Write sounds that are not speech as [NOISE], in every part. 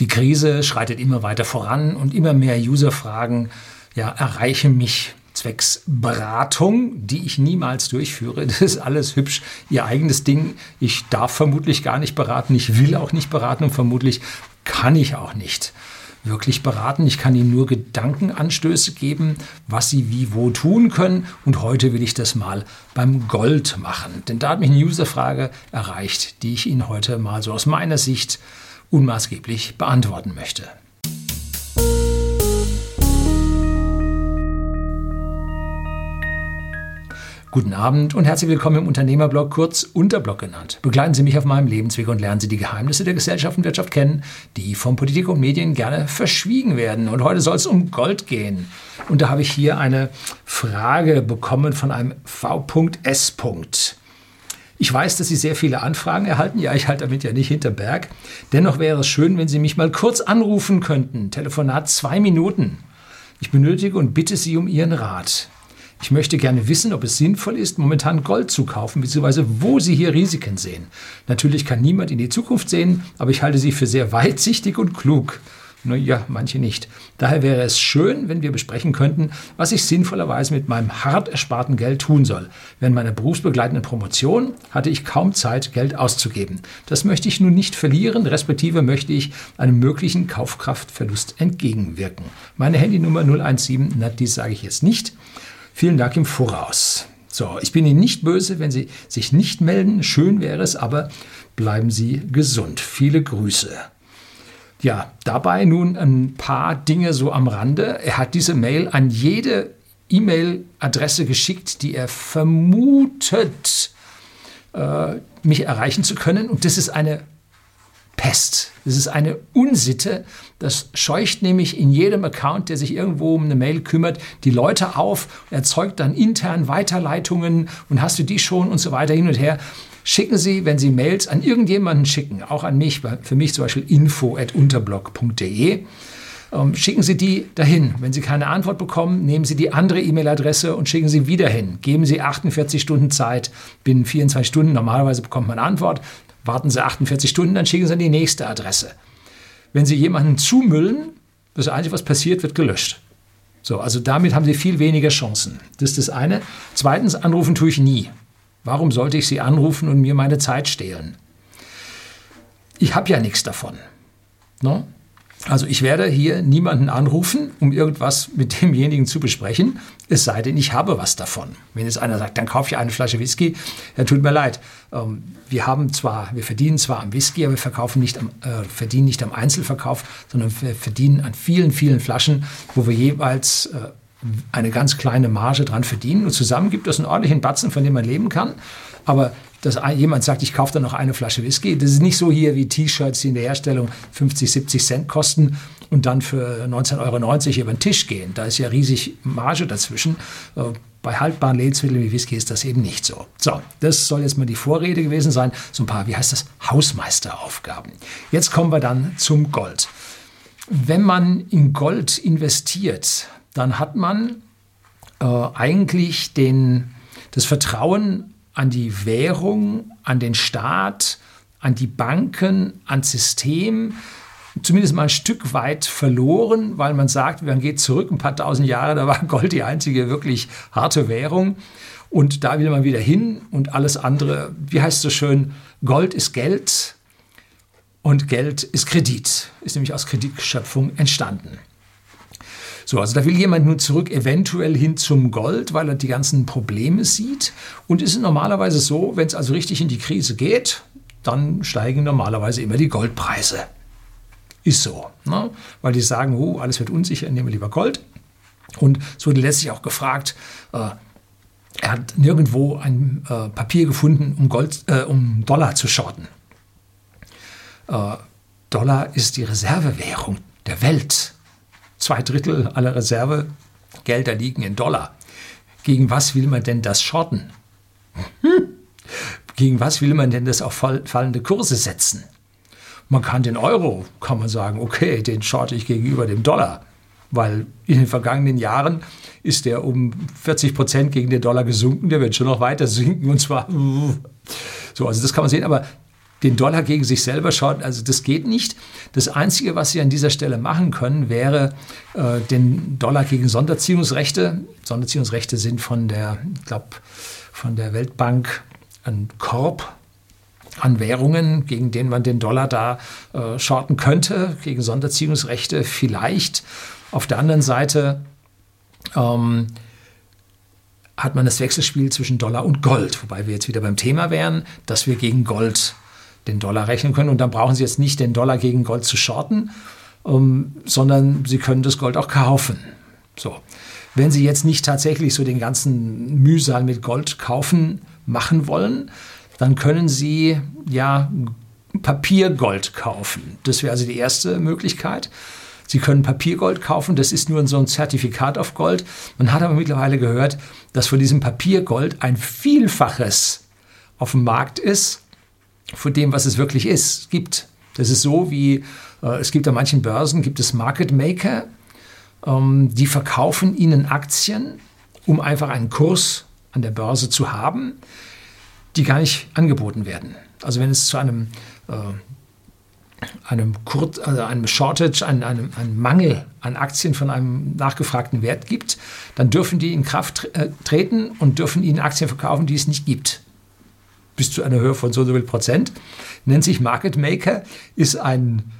Die Krise schreitet immer weiter voran und immer mehr User-Fragen ja, erreichen mich zwecks Beratung, die ich niemals durchführe. Das ist alles hübsch, ihr eigenes Ding. Ich darf vermutlich gar nicht beraten, ich will auch nicht beraten und vermutlich kann ich auch nicht wirklich beraten. Ich kann Ihnen nur Gedankenanstöße geben, was Sie wie wo tun können. Und heute will ich das mal beim Gold machen. Denn da hat mich eine Userfrage erreicht, die ich Ihnen heute mal so aus meiner Sicht unmaßgeblich beantworten möchte. Guten Abend und herzlich willkommen im Unternehmerblog, kurz Unterblog genannt. Begleiten Sie mich auf meinem Lebensweg und lernen Sie die Geheimnisse der Gesellschaft und Wirtschaft kennen, die von Politik und Medien gerne verschwiegen werden. Und heute soll es um Gold gehen. Und da habe ich hier eine Frage bekommen von einem V.S. Ich weiß, dass Sie sehr viele Anfragen erhalten. Ja, ich halte damit ja nicht hinter Berg. Dennoch wäre es schön, wenn Sie mich mal kurz anrufen könnten. Telefonat zwei Minuten. Ich benötige und bitte Sie um Ihren Rat. Ich möchte gerne wissen, ob es sinnvoll ist, momentan Gold zu kaufen, beziehungsweise wo Sie hier Risiken sehen. Natürlich kann niemand in die Zukunft sehen, aber ich halte sie für sehr weitsichtig und klug. Naja, manche nicht. Daher wäre es schön, wenn wir besprechen könnten, was ich sinnvollerweise mit meinem hart ersparten Geld tun soll. Während meiner berufsbegleitenden Promotion hatte ich kaum Zeit, Geld auszugeben. Das möchte ich nun nicht verlieren, respektive möchte ich einem möglichen Kaufkraftverlust entgegenwirken. Meine Handynummer 017, na, die sage ich jetzt nicht. Vielen Dank im Voraus. So, ich bin Ihnen nicht böse, wenn Sie sich nicht melden. Schön wäre es, aber bleiben Sie gesund. Viele Grüße. Ja, dabei nun ein paar Dinge so am Rande. Er hat diese Mail an jede E-Mail-Adresse geschickt, die er vermutet, äh, mich erreichen zu können. Und das ist eine Pest. Das ist eine Unsitte. Das scheucht nämlich in jedem Account, der sich irgendwo um eine Mail kümmert, die Leute auf, erzeugt dann intern Weiterleitungen und hast du die schon und so weiter hin und her. Schicken Sie, wenn Sie Mails an irgendjemanden schicken, auch an mich, für mich zum Beispiel info.unterblog.de, ähm, schicken Sie die dahin. Wenn Sie keine Antwort bekommen, nehmen Sie die andere E-Mail-Adresse und schicken Sie wieder hin. Geben Sie 48 Stunden Zeit, binnen 24 Stunden. Normalerweise bekommt man eine Antwort. Warten Sie 48 Stunden, dann schicken Sie an die nächste Adresse. Wenn Sie jemanden zumüllen, das Einzige, was passiert, wird gelöscht. So, also damit haben Sie viel weniger Chancen. Das ist das eine. Zweitens, anrufen tue ich nie. Warum sollte ich Sie anrufen und mir meine Zeit stehlen? Ich habe ja nichts davon. No? Also ich werde hier niemanden anrufen, um irgendwas mit [LAUGHS] demjenigen zu besprechen, es sei denn, ich habe was davon. Wenn jetzt einer sagt, dann kaufe ich eine Flasche Whisky, ja, tut mir leid. Ähm, wir haben zwar, wir verdienen zwar am Whisky, aber wir verkaufen nicht am, äh, verdienen nicht am Einzelverkauf, sondern wir verdienen an vielen, vielen Flaschen, wo wir jeweils äh, eine ganz kleine Marge dran verdienen. Und zusammen gibt es einen ordentlichen Batzen, von dem man leben kann. Aber dass jemand sagt, ich kaufe da noch eine Flasche Whisky. Das ist nicht so hier wie T-Shirts, die in der Herstellung 50, 70 Cent kosten und dann für 19,90 Euro über den Tisch gehen. Da ist ja riesig Marge dazwischen. Äh, bei haltbaren Lebensmitteln wie Whisky ist das eben nicht so. So, das soll jetzt mal die Vorrede gewesen sein. So ein paar, wie heißt das, Hausmeisteraufgaben. Jetzt kommen wir dann zum Gold. Wenn man in Gold investiert, dann hat man äh, eigentlich den, das Vertrauen an die Währung, an den Staat, an die Banken, ans System, zumindest mal ein Stück weit verloren, weil man sagt, man geht zurück ein paar tausend Jahre, da war Gold die einzige wirklich harte Währung. Und da will man wieder hin und alles andere, wie heißt es so schön, Gold ist Geld und Geld ist Kredit, ist nämlich aus Kreditschöpfung entstanden. So, also da will jemand nun zurück eventuell hin zum Gold, weil er die ganzen Probleme sieht. Und es ist normalerweise so, wenn es also richtig in die Krise geht, dann steigen normalerweise immer die Goldpreise. Ist so. Ne? Weil die sagen, oh, alles wird unsicher, nehmen wir lieber Gold. Und es wurde letztlich auch gefragt, äh, er hat nirgendwo ein äh, Papier gefunden, um, Gold, äh, um Dollar zu shorten. Äh, Dollar ist die Reservewährung der Welt. Zwei Drittel aller Reservegelder liegen in Dollar. Gegen was will man denn das shorten? Hm. Gegen was will man denn das auf fallende Kurse setzen? Man kann den Euro, kann man sagen, okay, den shorte ich gegenüber dem Dollar, weil in den vergangenen Jahren ist der um 40 Prozent gegen den Dollar gesunken, der wird schon noch weiter sinken und zwar so, also das kann man sehen, aber den Dollar gegen sich selber schaut, also das geht nicht. Das Einzige, was Sie an dieser Stelle machen können, wäre äh, den Dollar gegen Sonderziehungsrechte. Sonderziehungsrechte sind von der, ich glaube, von der Weltbank ein Korb an Währungen, gegen den man den Dollar da äh, shorten könnte, gegen Sonderziehungsrechte vielleicht. Auf der anderen Seite ähm, hat man das Wechselspiel zwischen Dollar und Gold, wobei wir jetzt wieder beim Thema wären, dass wir gegen Gold den Dollar rechnen können. Und dann brauchen Sie jetzt nicht den Dollar gegen Gold zu shorten, um, sondern Sie können das Gold auch kaufen. So. Wenn Sie jetzt nicht tatsächlich so den ganzen Mühsal mit Gold kaufen machen wollen, dann können Sie ja Papiergold kaufen. Das wäre also die erste Möglichkeit. Sie können Papiergold kaufen, das ist nur so ein Zertifikat auf Gold. Man hat aber mittlerweile gehört, dass von diesem Papiergold ein Vielfaches auf dem Markt ist von dem, was es wirklich ist, gibt. Das ist so wie, äh, es gibt an manchen Börsen, gibt es Market Maker, ähm, die verkaufen ihnen Aktien, um einfach einen Kurs an der Börse zu haben, die gar nicht angeboten werden. Also wenn es zu einem, äh, einem, Kur also einem Shortage, einem, einem, einem, Mangel an Aktien von einem nachgefragten Wert gibt, dann dürfen die in Kraft äh, treten und dürfen ihnen Aktien verkaufen, die es nicht gibt bis zu einer Höhe von so und so viel Prozent. Nennt sich Market Maker, ist ein,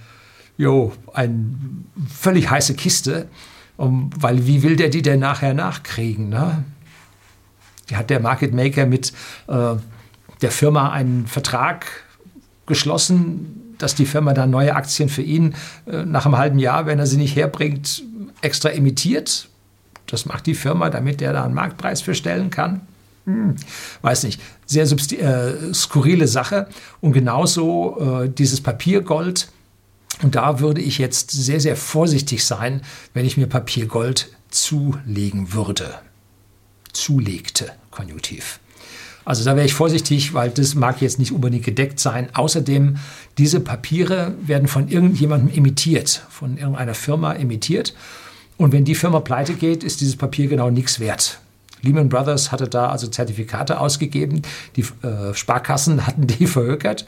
jo, ein völlig heiße Kiste, um, weil wie will der die denn nachher nachkriegen? Ne? Hat der Market Maker mit äh, der Firma einen Vertrag geschlossen, dass die Firma dann neue Aktien für ihn äh, nach einem halben Jahr, wenn er sie nicht herbringt, extra emittiert? Das macht die Firma, damit der da einen Marktpreis für stellen kann. Hm, weiß nicht, sehr äh, skurrile Sache. Und genauso äh, dieses Papiergold. Und da würde ich jetzt sehr, sehr vorsichtig sein, wenn ich mir Papiergold zulegen würde. Zulegte, Konjunktiv. Also da wäre ich vorsichtig, weil das mag jetzt nicht unbedingt gedeckt sein. Außerdem, diese Papiere werden von irgendjemandem emittiert, von irgendeiner Firma emittiert. Und wenn die Firma pleite geht, ist dieses Papier genau nichts wert. Lehman Brothers hatte da also Zertifikate ausgegeben, die äh, Sparkassen [LAUGHS] hatten die verhökert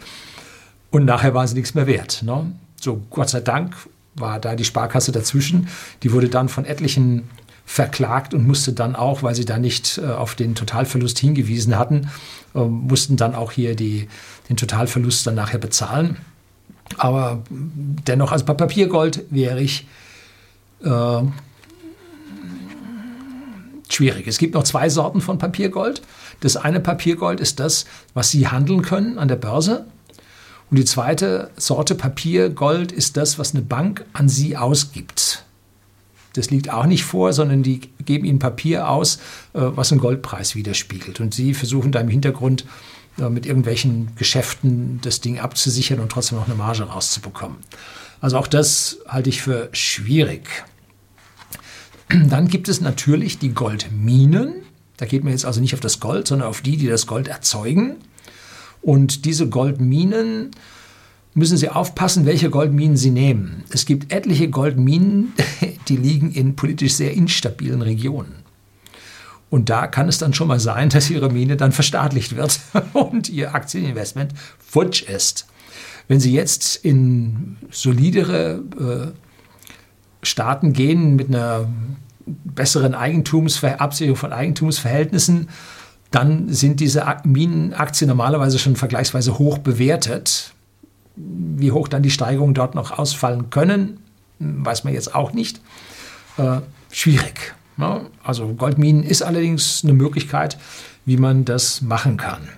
und nachher waren sie nichts mehr wert. Ne? So, Gott sei Dank war da die Sparkasse dazwischen. Die wurde dann von etlichen verklagt und musste dann auch, weil sie da nicht äh, auf den Totalverlust hingewiesen hatten, äh, mussten dann auch hier die, den Totalverlust dann nachher bezahlen. Aber dennoch, also bei Papiergold wäre ich äh, schwierig. Es gibt noch zwei Sorten von Papiergold. Das eine Papiergold ist das, was Sie handeln können an der Börse. Und die zweite Sorte Papiergold ist das, was eine Bank an Sie ausgibt. Das liegt auch nicht vor, sondern die geben Ihnen Papier aus, äh, was einen Goldpreis widerspiegelt. Und Sie versuchen da im Hintergrund äh, mit irgendwelchen Geschäften das Ding abzusichern und trotzdem noch eine Marge rauszubekommen. Also auch das halte ich für schwierig. [CLEARS THROAT] Dann gibt es natürlich die Goldminen. Da geht man jetzt also nicht auf das Gold, sondern auf die, die das Gold erzeugen. Und diese Goldminen müssen Sie aufpassen, welche Goldminen Sie nehmen. Es gibt etliche Goldminen, [LAUGHS] die liegen in politisch sehr instabilen Regionen. Und da kann es dann schon mal sein, dass Ihre Mine dann verstaatlicht wird [LAUGHS] und Ihr Aktieninvestment futsch ist. Wenn Sie jetzt in solidere äh, Staaten gehen mit einer besseren Eigentumsabsicherung von Eigentumsverhältnissen, dann sind diese Minenaktien normalerweise schon vergleichsweise hoch bewertet. Wie hoch dann die Steigerungen dort noch ausfallen können, weiß man jetzt auch nicht. Äh, schwierig. Ne? Also Goldminen ist allerdings eine Möglichkeit, wie man das machen kann.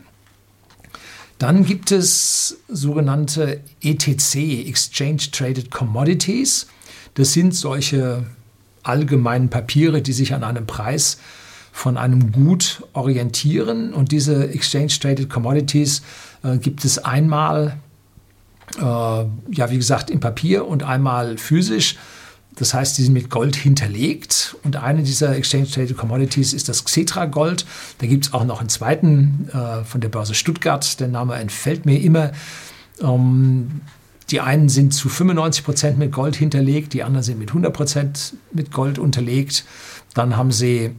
Dann gibt es sogenannte ETC, Exchange Traded Commodities. Das sind solche allgemeinen Papiere, die sich an einem Preis von einem Gut orientieren. Und diese Exchange Traded Commodities äh, gibt es einmal, äh, ja, wie gesagt, im Papier und einmal physisch. Das heißt, die sind mit Gold hinterlegt. Und eine dieser Exchange Traded Commodities ist das Xetra Gold. Da gibt es auch noch einen zweiten äh, von der Börse Stuttgart. Der Name entfällt mir immer. Ähm, die einen sind zu 95 Prozent mit Gold hinterlegt, die anderen sind mit 100 Prozent mit Gold unterlegt. Dann haben sie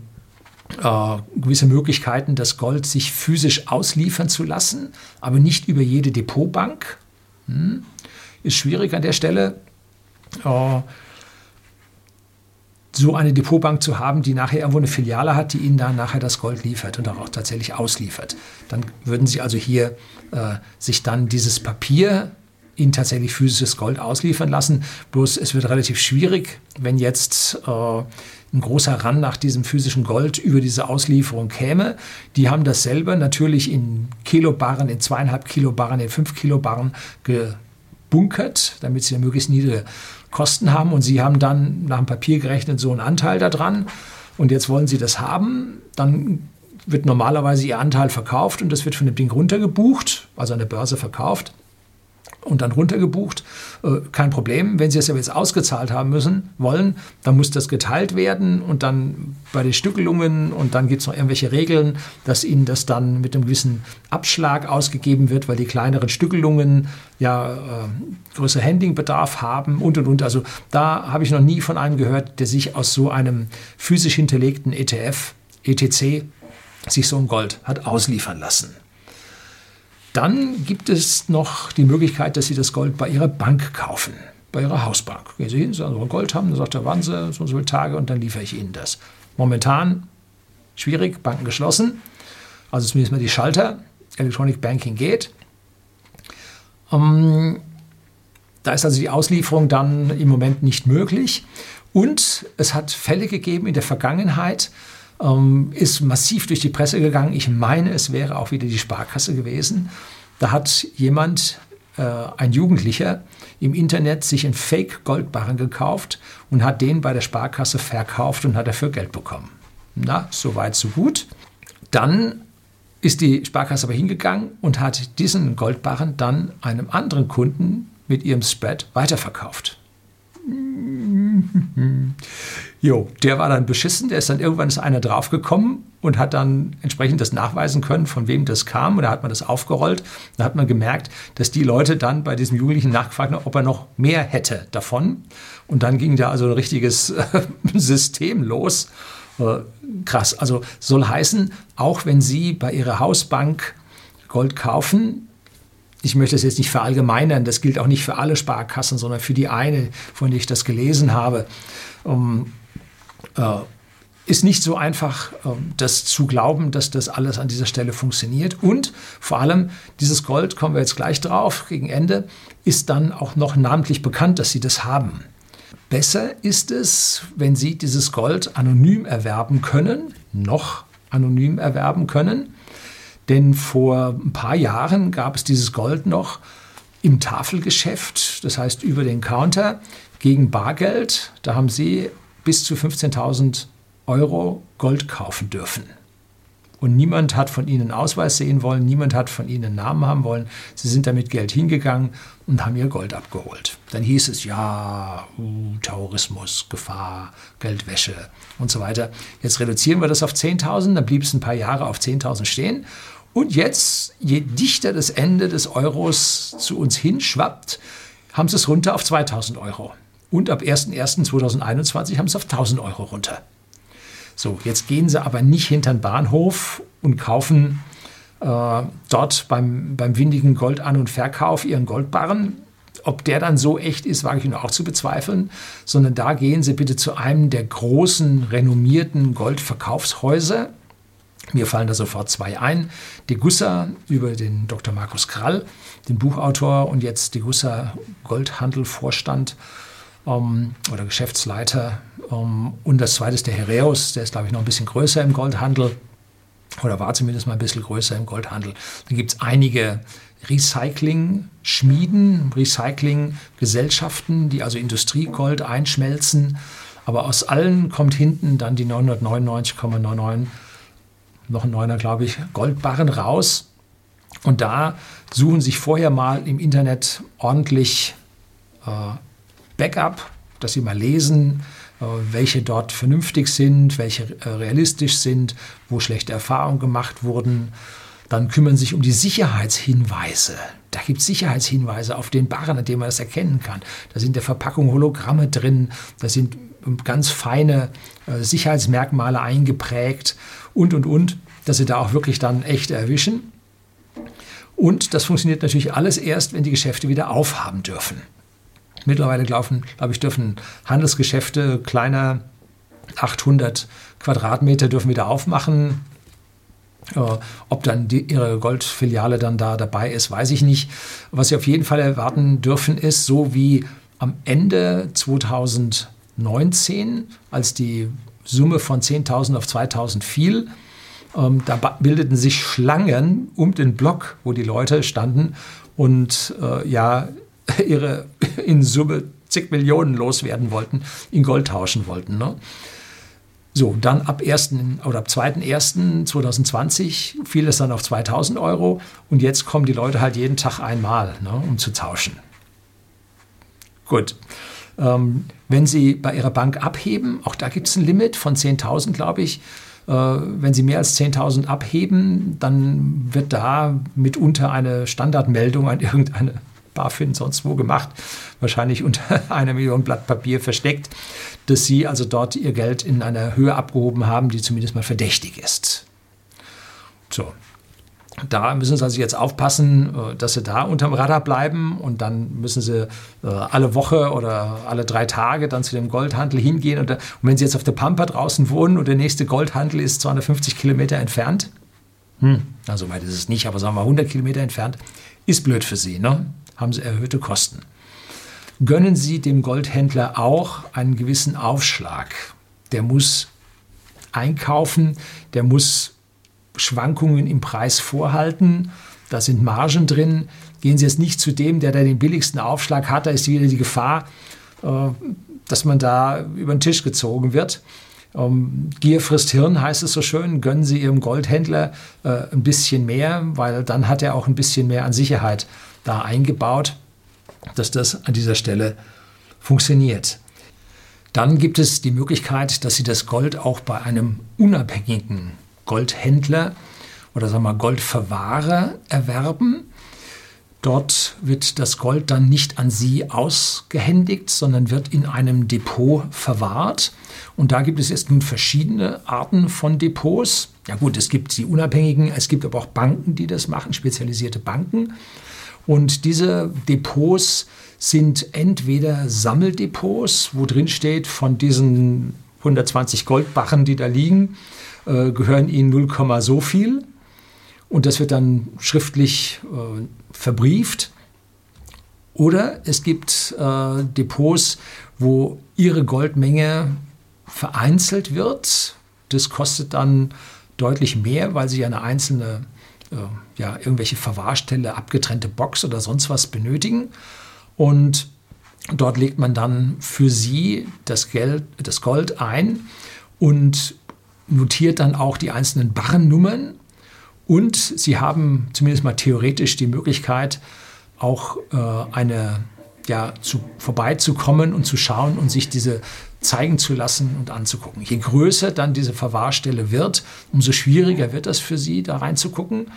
äh, gewisse Möglichkeiten, das Gold sich physisch ausliefern zu lassen, aber nicht über jede Depotbank. Hm. Ist schwierig an der Stelle. Äh, so eine Depotbank zu haben, die nachher irgendwo eine Filiale hat, die Ihnen dann nachher das Gold liefert und auch tatsächlich ausliefert. Dann würden Sie also hier äh, sich dann dieses Papier Ihnen tatsächlich physisches Gold ausliefern lassen. Bloß es wird relativ schwierig, wenn jetzt äh, ein großer Run nach diesem physischen Gold über diese Auslieferung käme. Die haben das selber natürlich in Kilobarren, in zweieinhalb Kilobarren, in fünf Kilobarren gebunkert, damit sie möglichst niedrige Kosten haben und Sie haben dann nach dem Papier gerechnet so einen Anteil daran und jetzt wollen Sie das haben, dann wird normalerweise Ihr Anteil verkauft und das wird von dem Ding runtergebucht, also an der Börse verkauft und dann runtergebucht. Äh, kein Problem. Wenn Sie es aber jetzt ausgezahlt haben müssen, wollen, dann muss das geteilt werden und dann bei den Stückelungen und dann gibt es noch irgendwelche Regeln, dass Ihnen das dann mit einem gewissen Abschlag ausgegeben wird, weil die kleineren Stückelungen ja äh, größer Handlingbedarf haben und und und. Also da habe ich noch nie von einem gehört, der sich aus so einem physisch hinterlegten ETF, ETC, sich so ein Gold hat ausliefern lassen. Dann gibt es noch die Möglichkeit, dass Sie das Gold bei Ihrer Bank kaufen, bei Ihrer Hausbank. Gehen Sie hin, Sie Gold haben, dann sagt er, warten so und so viele Tage und dann liefere ich Ihnen das. Momentan schwierig, Banken geschlossen, also zumindest mal die Schalter, Electronic Banking geht. Ähm, da ist also die Auslieferung dann im Moment nicht möglich. Und es hat Fälle gegeben in der Vergangenheit, ähm, ist massiv durch die Presse gegangen. Ich meine, es wäre auch wieder die Sparkasse gewesen. Da hat jemand, äh, ein Jugendlicher, im Internet sich einen Fake-Goldbarren gekauft und hat den bei der Sparkasse verkauft und hat dafür Geld bekommen. Na, so weit, so gut. Dann ist die Sparkasse aber hingegangen und hat diesen Goldbarren dann einem anderen Kunden mit ihrem Spread weiterverkauft. [LAUGHS] Jo, der war dann beschissen, der ist dann irgendwann ist einer draufgekommen und hat dann entsprechend das nachweisen können, von wem das kam. Und da hat man das aufgerollt. Da hat man gemerkt, dass die Leute dann bei diesem Jugendlichen nachgefragt haben, ob er noch mehr hätte davon. Und dann ging da also ein richtiges [LAUGHS] System los. Äh, krass. Also soll heißen, auch wenn Sie bei Ihrer Hausbank Gold kaufen, ich möchte das jetzt nicht verallgemeinern, das gilt auch nicht für alle Sparkassen, sondern für die eine, von der ich das gelesen habe. Um, äh, ist nicht so einfach, äh, das zu glauben, dass das alles an dieser Stelle funktioniert. Und vor allem, dieses Gold, kommen wir jetzt gleich drauf, gegen Ende, ist dann auch noch namentlich bekannt, dass sie das haben. Besser ist es, wenn Sie dieses Gold anonym erwerben können, noch anonym erwerben können, denn vor ein paar Jahren gab es dieses Gold noch im Tafelgeschäft, das heißt über den Counter gegen Bargeld. Da haben Sie bis zu 15.000 Euro Gold kaufen dürfen. Und niemand hat von ihnen Ausweis sehen wollen, niemand hat von ihnen Namen haben wollen. Sie sind damit Geld hingegangen und haben ihr Gold abgeholt. Dann hieß es, ja, uh, Terrorismus, Gefahr, Geldwäsche und so weiter. Jetzt reduzieren wir das auf 10.000, dann blieb es ein paar Jahre auf 10.000 stehen. Und jetzt, je dichter das Ende des Euros zu uns hinschwappt, haben sie es runter auf 2000 Euro. Und ab 01.01.2021 haben sie es auf 1000 Euro runter. So, jetzt gehen sie aber nicht hinter den Bahnhof und kaufen äh, dort beim, beim windigen Gold an- und Verkauf ihren Goldbarren. Ob der dann so echt ist, wage ich nur auch zu bezweifeln, sondern da gehen Sie bitte zu einem der großen, renommierten Goldverkaufshäuser, mir fallen da sofort zwei ein. Degussa über den Dr. Markus Krall, den Buchautor und jetzt Degussa Goldhandel-Vorstand ähm, oder Geschäftsleiter. Ähm, und das zweite ist der Hereus, der ist, glaube ich, noch ein bisschen größer im Goldhandel oder war zumindest mal ein bisschen größer im Goldhandel. Da gibt es einige Recycling-Schmieden, Recycling-Gesellschaften, die also Industriegold einschmelzen. Aber aus allen kommt hinten dann die 999,99 noch ein neuner, glaube ich, Goldbarren raus. Und da suchen sich vorher mal im Internet ordentlich äh, Backup, dass sie mal lesen, äh, welche dort vernünftig sind, welche äh, realistisch sind, wo schlechte Erfahrungen gemacht wurden. Dann kümmern sich um die Sicherheitshinweise. Da gibt es Sicherheitshinweise auf den Barren, an dem man das erkennen kann. Da sind in der Verpackung Hologramme drin, da sind ganz feine äh, Sicherheitsmerkmale eingeprägt und, und, und, dass sie da auch wirklich dann echt erwischen. Und das funktioniert natürlich alles erst, wenn die Geschäfte wieder aufhaben dürfen. Mittlerweile glaube ich, dürfen Handelsgeschäfte kleiner 800 Quadratmeter dürfen wieder aufmachen. Äh, ob dann die, ihre Goldfiliale dann da dabei ist, weiß ich nicht. Was Sie auf jeden Fall erwarten dürfen, ist, so wie am Ende 2019, als die Summe von 10.000 auf 2.000 fiel, ähm, da bildeten sich Schlangen um den Block, wo die Leute standen und äh, ja [LAUGHS] ihre [LAUGHS] in Summe zig Millionen loswerden wollten, in Gold tauschen wollten. Ne? So, dann ab 1. oder ab 2.1.2020 fiel es dann auf 2000 Euro und jetzt kommen die Leute halt jeden Tag einmal, ne, um zu tauschen. Gut. Ähm, wenn Sie bei Ihrer Bank abheben, auch da gibt es ein Limit von 10.000, glaube ich. Äh, wenn Sie mehr als 10.000 abheben, dann wird da mitunter eine Standardmeldung an irgendeine BaFin sonst wo gemacht, wahrscheinlich unter [LAUGHS] einer Million Blatt Papier versteckt, dass sie also dort ihr Geld in einer Höhe abgehoben haben, die zumindest mal verdächtig ist. So. Da müssen Sie also jetzt aufpassen, äh, dass Sie da unterm Radar bleiben und dann müssen Sie äh, alle Woche oder alle drei Tage dann zu dem Goldhandel hingehen. Und, wenn Sie jetzt auf der Pampa draußen wohnen und der nächste Goldhandel ist 250 Kilometer entfernt, hm, na, so weit ist es nicht, aber sagen wir 100 Kilometer entfernt, ist blöd für Sie. Ne? haben sie erhöhte Kosten. Gönnen Sie dem Goldhändler auch einen gewissen Aufschlag. Der muss einkaufen, der muss Schwankungen im Preis vorhalten, da sind Margen drin. Gehen Sie jetzt nicht zu dem, der da den billigsten Aufschlag hat, da ist wieder die Gefahr, äh, dass man da über den Tisch gezogen wird. Ähm, Gier frisst Hirn heißt es so schön. Gönnen Sie Ihrem Goldhändler äh, ein bisschen mehr, weil dann hat er auch ein bisschen mehr an Sicherheit da eingebaut, dass das an dieser Stelle funktioniert. Dann gibt es die Möglichkeit, dass Sie das Gold auch bei einem unabhängigen Goldhändler oder sagen wir Goldverwahrer erwerben. Dort wird das Gold dann nicht an Sie ausgehändigt, sondern wird in einem Depot verwahrt. Und da gibt es jetzt nun verschiedene Arten von Depots. Ja gut, es gibt die unabhängigen, es gibt aber auch Banken, die das machen, spezialisierte Banken. Und diese Depots sind entweder Sammeldepots, wo drin steht, von diesen 120 Goldbarren, die da liegen, äh, gehören ihnen 0, so viel. Und das wird dann schriftlich äh, verbrieft. Oder es gibt äh, Depots, wo ihre Goldmenge vereinzelt wird. Das kostet dann deutlich mehr, weil sie eine einzelne äh, ja, irgendwelche Verwahrstelle, abgetrennte Box oder sonst was benötigen. Und dort legt man dann für sie das, Geld, das Gold ein und notiert dann auch die einzelnen Barrennummern. Und sie haben zumindest mal theoretisch die Möglichkeit, auch äh, eine ja, zu, vorbeizukommen und zu schauen und sich diese zeigen zu lassen und anzugucken. Je größer dann diese Verwahrstelle wird, umso schwieriger wird das für Sie, da reinzugucken.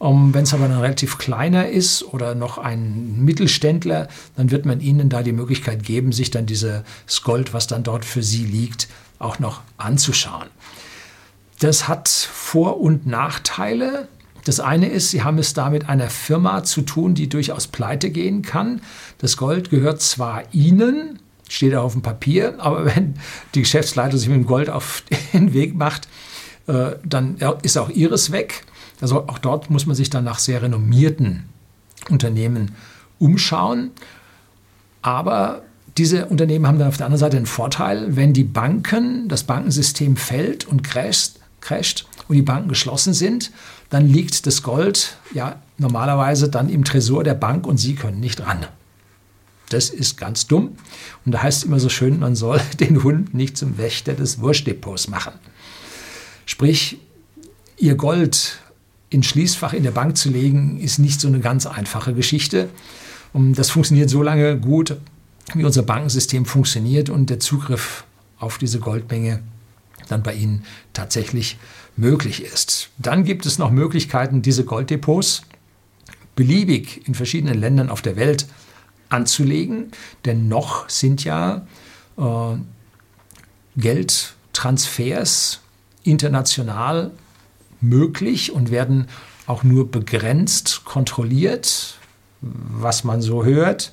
Um, Wenn es aber dann relativ kleiner ist oder noch ein Mittelständler, dann wird man Ihnen da die Möglichkeit geben, sich dann dieses Gold, was dann dort für Sie liegt, auch noch anzuschauen. Das hat Vor- und Nachteile. Das eine ist, Sie haben es da mit einer Firma zu tun, die durchaus pleite gehen kann. Das Gold gehört zwar Ihnen, steht auch auf dem Papier, aber wenn die Geschäftsleitung sich mit dem Gold auf [LAUGHS] den Weg macht, äh, dann ist auch ihres weg. Also auch dort muss man sich dann nach sehr renommierten Unternehmen umschauen. Aber diese Unternehmen haben dann auf der anderen Seite einen Vorteil, wenn die Banken, das Bankensystem fällt und crasht, crasht und die Banken geschlossen sind, dann liegt das Gold ja normalerweise dann im Tresor der Bank und sie können nicht ran. Das ist ganz dumm. Und da heißt es immer so schön, man soll [LAUGHS] den Hund nicht zum Wächter des Wurstdepots machen. Sprich, ihr Gold ins Schließfach in der Bank zu legen, ist nicht so eine ganz einfache Geschichte. Und das funktioniert so lange gut, wie unser Bankensystem funktioniert und der Zugriff auf diese Goldmenge dann bei Ihnen tatsächlich möglich ist. Dann gibt es noch Möglichkeiten, diese Golddepots beliebig in verschiedenen Ländern auf der Welt anzulegen, denn noch sind ja äh, Geldtransfers international möglich und werden auch nur begrenzt kontrolliert, was man so hört.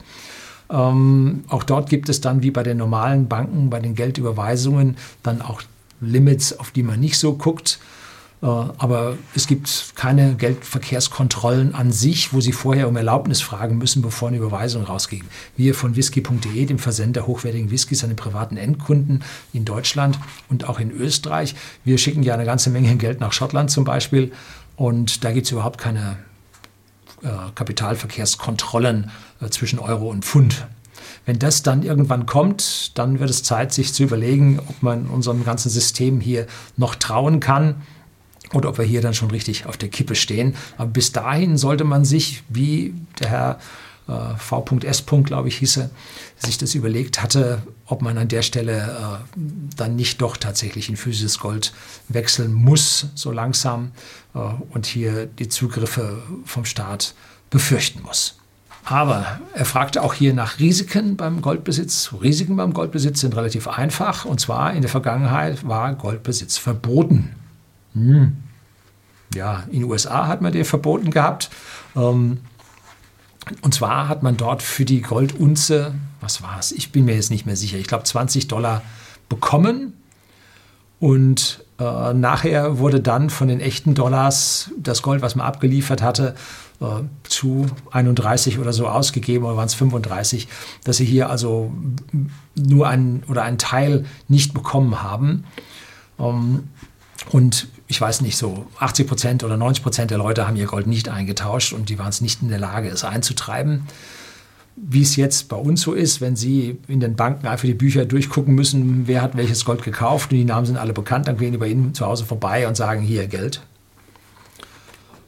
Ähm, auch dort gibt es dann wie bei den normalen Banken, bei den Geldüberweisungen, dann auch Limits, auf die man nicht so guckt. Äh, aber es gibt keine Geldverkehrskontrollen an sich, wo Sie vorher um Erlaubnis fragen müssen, bevor eine Überweisung rausgeht. Wir von whisky.de, dem Versender hochwertigen Whiskys an den privaten Endkunden in Deutschland und auch in Österreich. Wir schicken ja eine ganze Menge Geld nach Schottland zum Beispiel und da gibt es überhaupt keine äh, Kapitalverkehrskontrollen äh, zwischen Euro und Pfund. Wenn das dann irgendwann kommt, dann wird es Zeit, sich zu überlegen, ob man unserem ganzen System hier noch trauen kann oder ob wir hier dann schon richtig auf der Kippe stehen. Aber bis dahin sollte man sich, wie der Herr äh, V.S. glaube ich, hieße, sich das überlegt hatte, ob man an der Stelle äh, dann nicht doch tatsächlich in physisches Gold wechseln muss, so langsam, äh, und hier die Zugriffe vom Staat befürchten muss. Aber er fragte auch hier nach Risiken beim Goldbesitz. Risiken beim Goldbesitz sind relativ einfach. Und zwar in der Vergangenheit war Goldbesitz verboten. Hm. Ja, in den USA hat man den verboten gehabt. Ähm, und zwar hat man dort für die Goldunze, was war es? Ich bin mir jetzt nicht mehr sicher, ich glaube 20 Dollar bekommen. Und äh, nachher wurde dann von den echten Dollars das Gold, was man abgeliefert hatte, äh, zu 31 oder so ausgegeben, oder waren es 35, dass sie hier also nur einen oder einen Teil nicht bekommen haben. Ähm, und ich weiß nicht, so 80 Prozent oder 90 Prozent der Leute haben ihr Gold nicht eingetauscht und die waren es nicht in der Lage, es einzutreiben. Wie es jetzt bei uns so ist, wenn Sie in den Banken einfach die Bücher durchgucken müssen, wer hat welches Gold gekauft und die Namen sind alle bekannt, dann gehen die bei Ihnen zu Hause vorbei und sagen, hier Geld.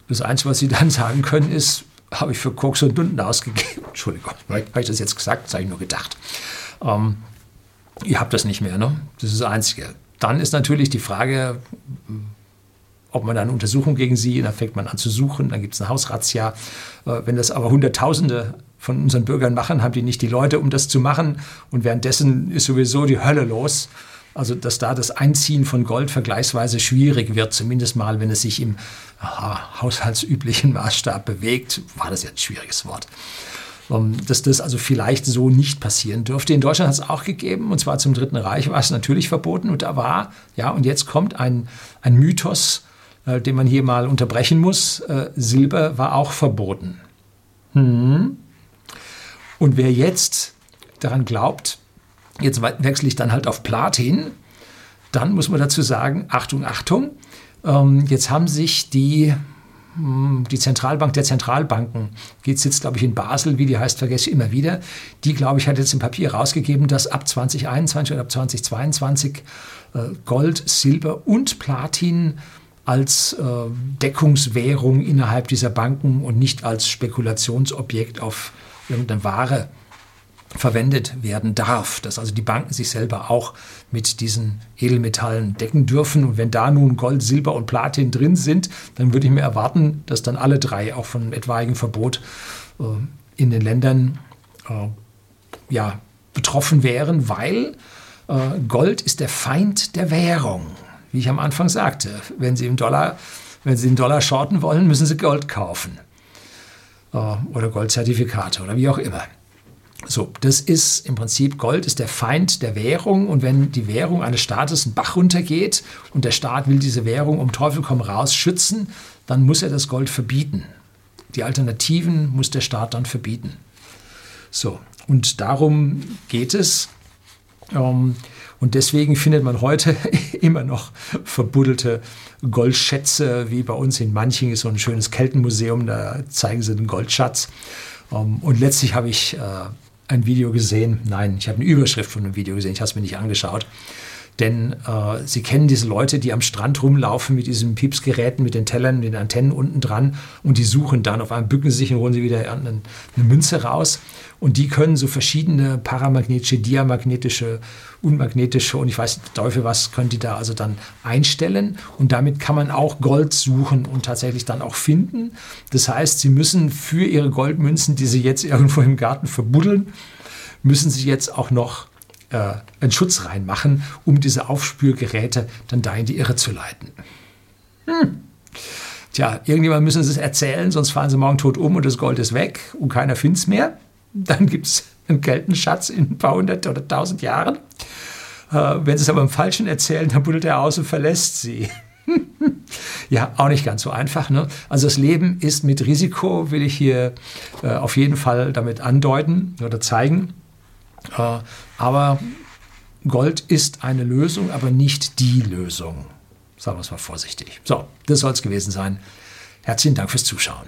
Das Einzige, was Sie dann sagen können, ist, habe ich für Koks und Dunden ausgegeben. [LAUGHS] Entschuldigung, habe ich das jetzt gesagt? Das habe ich nur gedacht. Ähm, ihr habt das nicht mehr, ne? Das ist das Einzige. Dann ist natürlich die Frage, ob man eine Untersuchung gegen sie, dann fängt man an zu suchen, dann gibt es eine Hausrazzia. Äh, wenn das aber Hunderttausende von unseren Bürgern machen, haben die nicht die Leute, um das zu machen. Und währenddessen ist sowieso die Hölle los. Also, dass da das Einziehen von Gold vergleichsweise schwierig wird, zumindest mal, wenn es sich im aha, haushaltsüblichen Maßstab bewegt, war das ja ein schwieriges Wort. Ähm, dass das also vielleicht so nicht passieren dürfte. In Deutschland hat es auch gegeben, und zwar zum Dritten Reich war es natürlich verboten. Und da war, ja, und jetzt kommt ein, ein Mythos, äh, den man hier mal unterbrechen muss. Äh, Silber war auch verboten. Hm. Und wer jetzt daran glaubt, jetzt wechsle ich dann halt auf Platin, dann muss man dazu sagen, Achtung, Achtung, ähm, jetzt haben sich die hm, die Zentralbank der Zentralbanken, geht sitzt, glaube ich, in Basel, wie die heißt, vergesse ich immer wieder. Die, glaube ich, hat jetzt im Papier rausgegeben, dass ab 2021 oder ab 2022 äh, Gold, Silber und Platin als äh, Deckungswährung innerhalb dieser Banken und nicht als Spekulationsobjekt auf irgendeine Ware verwendet werden darf, dass also die Banken sich selber auch mit diesen Edelmetallen decken dürfen. Und wenn da nun Gold, Silber und Platin drin sind, dann würde ich mir erwarten, dass dann alle drei auch von etwaigem Verbot äh, in den Ländern äh, ja, betroffen wären, weil äh, Gold ist der Feind der Währung. Wie ich am Anfang sagte, wenn Sie im Dollar, wenn Sie den Dollar shorten wollen, müssen Sie Gold kaufen. Äh, oder Goldzertifikate oder wie auch immer. So, das ist im Prinzip Gold ist der Feind der Währung und wenn die Währung eines Staates einen Bach runtergeht und der Staat will diese Währung um Teufel komm raus schützen, dann muss er das Gold verbieten. Die Alternativen muss der Staat dann verbieten. So, und darum geht es. Ähm, und deswegen findet man heute [LAUGHS] immer noch verbuddelte Goldschätze, wie bei uns in Manching ist so ein schönes Keltenmuseum, da zeigen sie den Goldschatz. Ähm, und letztlich habe ich äh, ein Video gesehen, nein, ich habe eine Überschrift von einem Video gesehen, ich habe es mir nicht angeschaut. Denn äh, Sie kennen diese Leute, die am Strand rumlaufen mit diesen Piepsgeräten, mit den Tellern, mit den Antennen unten dran und die suchen dann. Auf einmal bücken sie sich und holen sie wieder eine, eine Münze raus. Und die können so verschiedene paramagnetische, diamagnetische, unmagnetische und ich weiß nicht, Teufel was, können die da also dann einstellen. Und damit kann man auch Gold suchen und tatsächlich dann auch finden. Das heißt, Sie müssen für Ihre Goldmünzen, die Sie jetzt [LAUGHS] irgendwo im Garten verbuddeln, müssen Sie jetzt auch noch äh, einen Schutz reinmachen, um diese Aufspürgeräte dann da in die Irre zu leiten. Hm. Tja, irgendjemand müssen sie es erzählen, sonst fahren sie morgen tot um und das Gold ist weg und keiner findet es mehr. Dann gibt es einen Geldenschatz in ein paar hundert oder tausend Jahren. Äh, wenn sie es aber im Falschen erzählen, dann buddelt er aus und verlässt sie. [LAUGHS] ja, auch nicht ganz so einfach. Ne? Also das Leben ist mit Risiko, will ich hier äh, auf jeden Fall damit andeuten oder zeigen. Äh, aber Gold ist eine Lösung, aber nicht die Lösung. Sagen wir es mal vorsichtig. So, das soll es gewesen sein. Herzlichen Dank fürs Zuschauen.